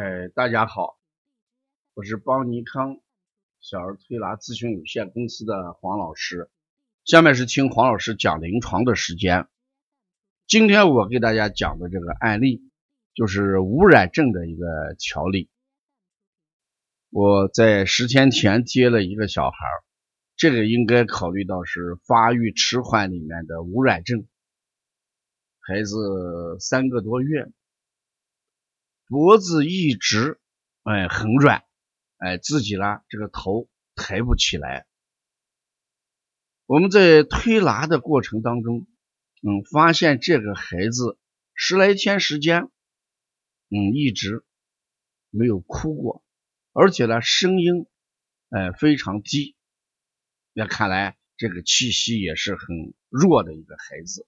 哎，大家好，我是邦尼康小儿推拿咨询有限公司的黄老师。下面是听黄老师讲临床的时间。今天我给大家讲的这个案例，就是污染症的一个调理。我在十天前接了一个小孩，这个应该考虑到是发育迟缓里面的污染症。孩子三个多月。脖子一直，哎，很软，哎，自己呢，这个头抬不起来。我们在推拿的过程当中，嗯，发现这个孩子十来天时间，嗯，一直没有哭过，而且呢，声音，哎，非常低。那看来这个气息也是很弱的一个孩子。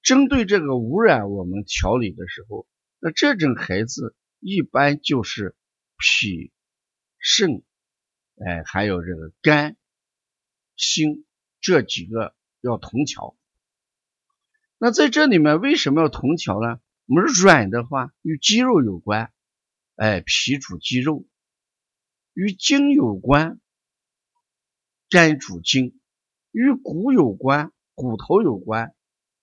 针对这个污染，我们调理的时候。那这种孩子一般就是脾、肾，哎，还有这个肝、心这几个要同调。那在这里面为什么要同调呢？我们软的话与肌肉有关，哎，脾主肌肉；与筋有关，肝主筋；与骨有关，骨头有关，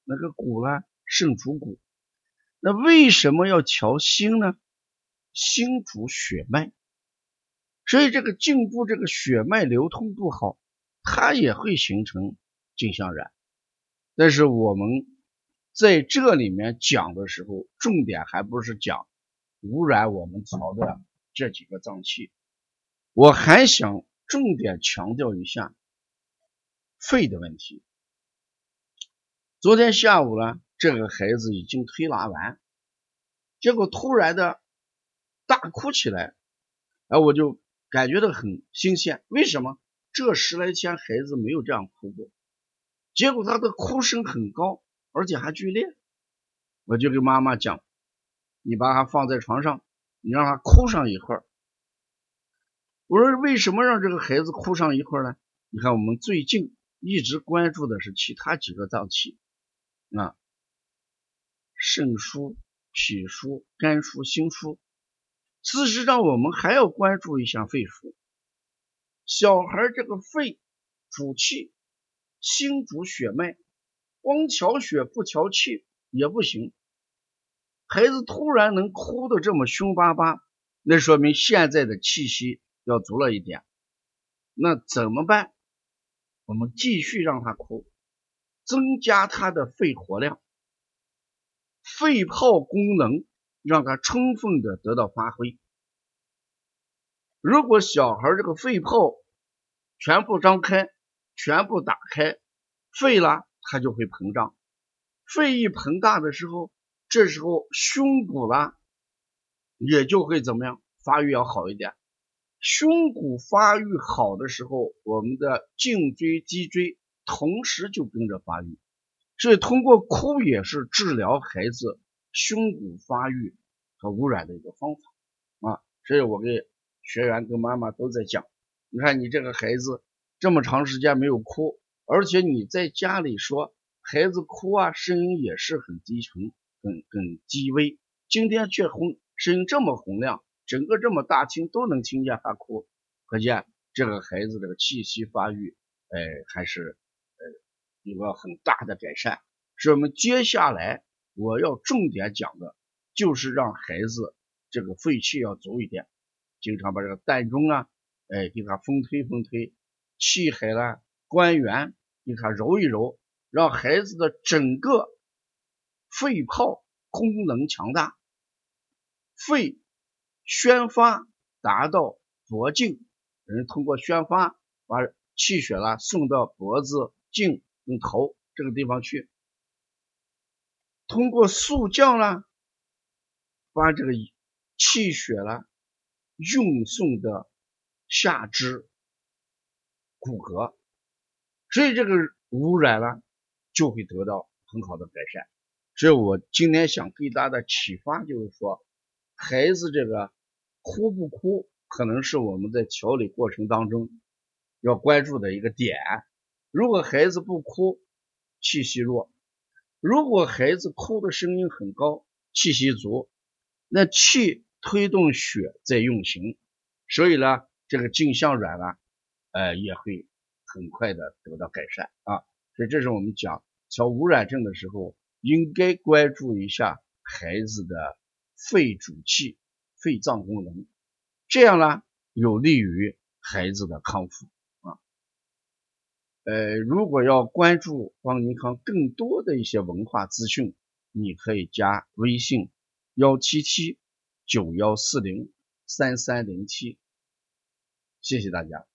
那个骨呢，肾主骨。那为什么要调心呢？心主血脉，所以这个颈部这个血脉流通不好，它也会形成颈项染。但是我们在这里面讲的时候，重点还不是讲污染我们调的这几个脏器，我还想重点强调一下肺的问题。昨天下午呢。这个孩子已经推拿完，结果突然的大哭起来，哎，我就感觉到很新鲜。为什么？这十来天孩子没有这样哭过，结果他的哭声很高，而且还剧烈。我就跟妈妈讲：“你把他放在床上，你让他哭上一会儿。”我说：“为什么让这个孩子哭上一会儿呢？你看，我们最近一直关注的是其他几个脏器啊。”肾疏、脾疏、肝疏、心疏。事实上，我们还要关注一下肺疏。小孩这个肺主气，心主血脉，光调血不调气也不行。孩子突然能哭得这么凶巴巴，那说明现在的气息要足了一点。那怎么办？我们继续让他哭，增加他的肺活量。肺泡功能让它充分的得到发挥。如果小孩这个肺泡全部张开、全部打开，肺了它就会膨胀。肺一膨大的时候，这时候胸骨啦也就会怎么样发育要好一点。胸骨发育好的时候，我们的颈椎、脊椎同时就跟着发育。所以，通过哭也是治疗孩子胸骨发育和污染的一个方法啊。所以我给学员跟妈妈都在讲，你看你这个孩子这么长时间没有哭，而且你在家里说孩子哭啊，声音也是很低沉、很很低微，今天却洪声音这么洪亮，整个这么大厅都能听见他哭，可见这个孩子这个气息发育，哎，还是。有个很大的改善，所以我们接下来我要重点讲的，就是让孩子这个肺气要足一点，经常把这个膻中啊，哎，给他风推风推，气海啦、关元给他揉一揉，让孩子的整个肺泡功能强大，肺宣发达到脖颈，人通过宣发把气血啦送到脖子颈。从头这个地方去，通过速降啦，把这个气血呢运送的下肢骨骼，所以这个污染了就会得到很好的改善。所以我今天想给大家的启发就是说，孩子这个哭不哭，可能是我们在调理过程当中要关注的一个点。如果孩子不哭，气息弱；如果孩子哭的声音很高，气息足，那气推动血在运行，所以呢，这个颈项软啊，呃，也会很快的得到改善啊。所以这是我们讲小无染症的时候，应该关注一下孩子的肺主气、肺脏功能，这样呢，有利于孩子的康复。呃，如果要关注邦尼康更多的一些文化资讯，你可以加微信幺七七九幺四零三三零七，谢谢大家。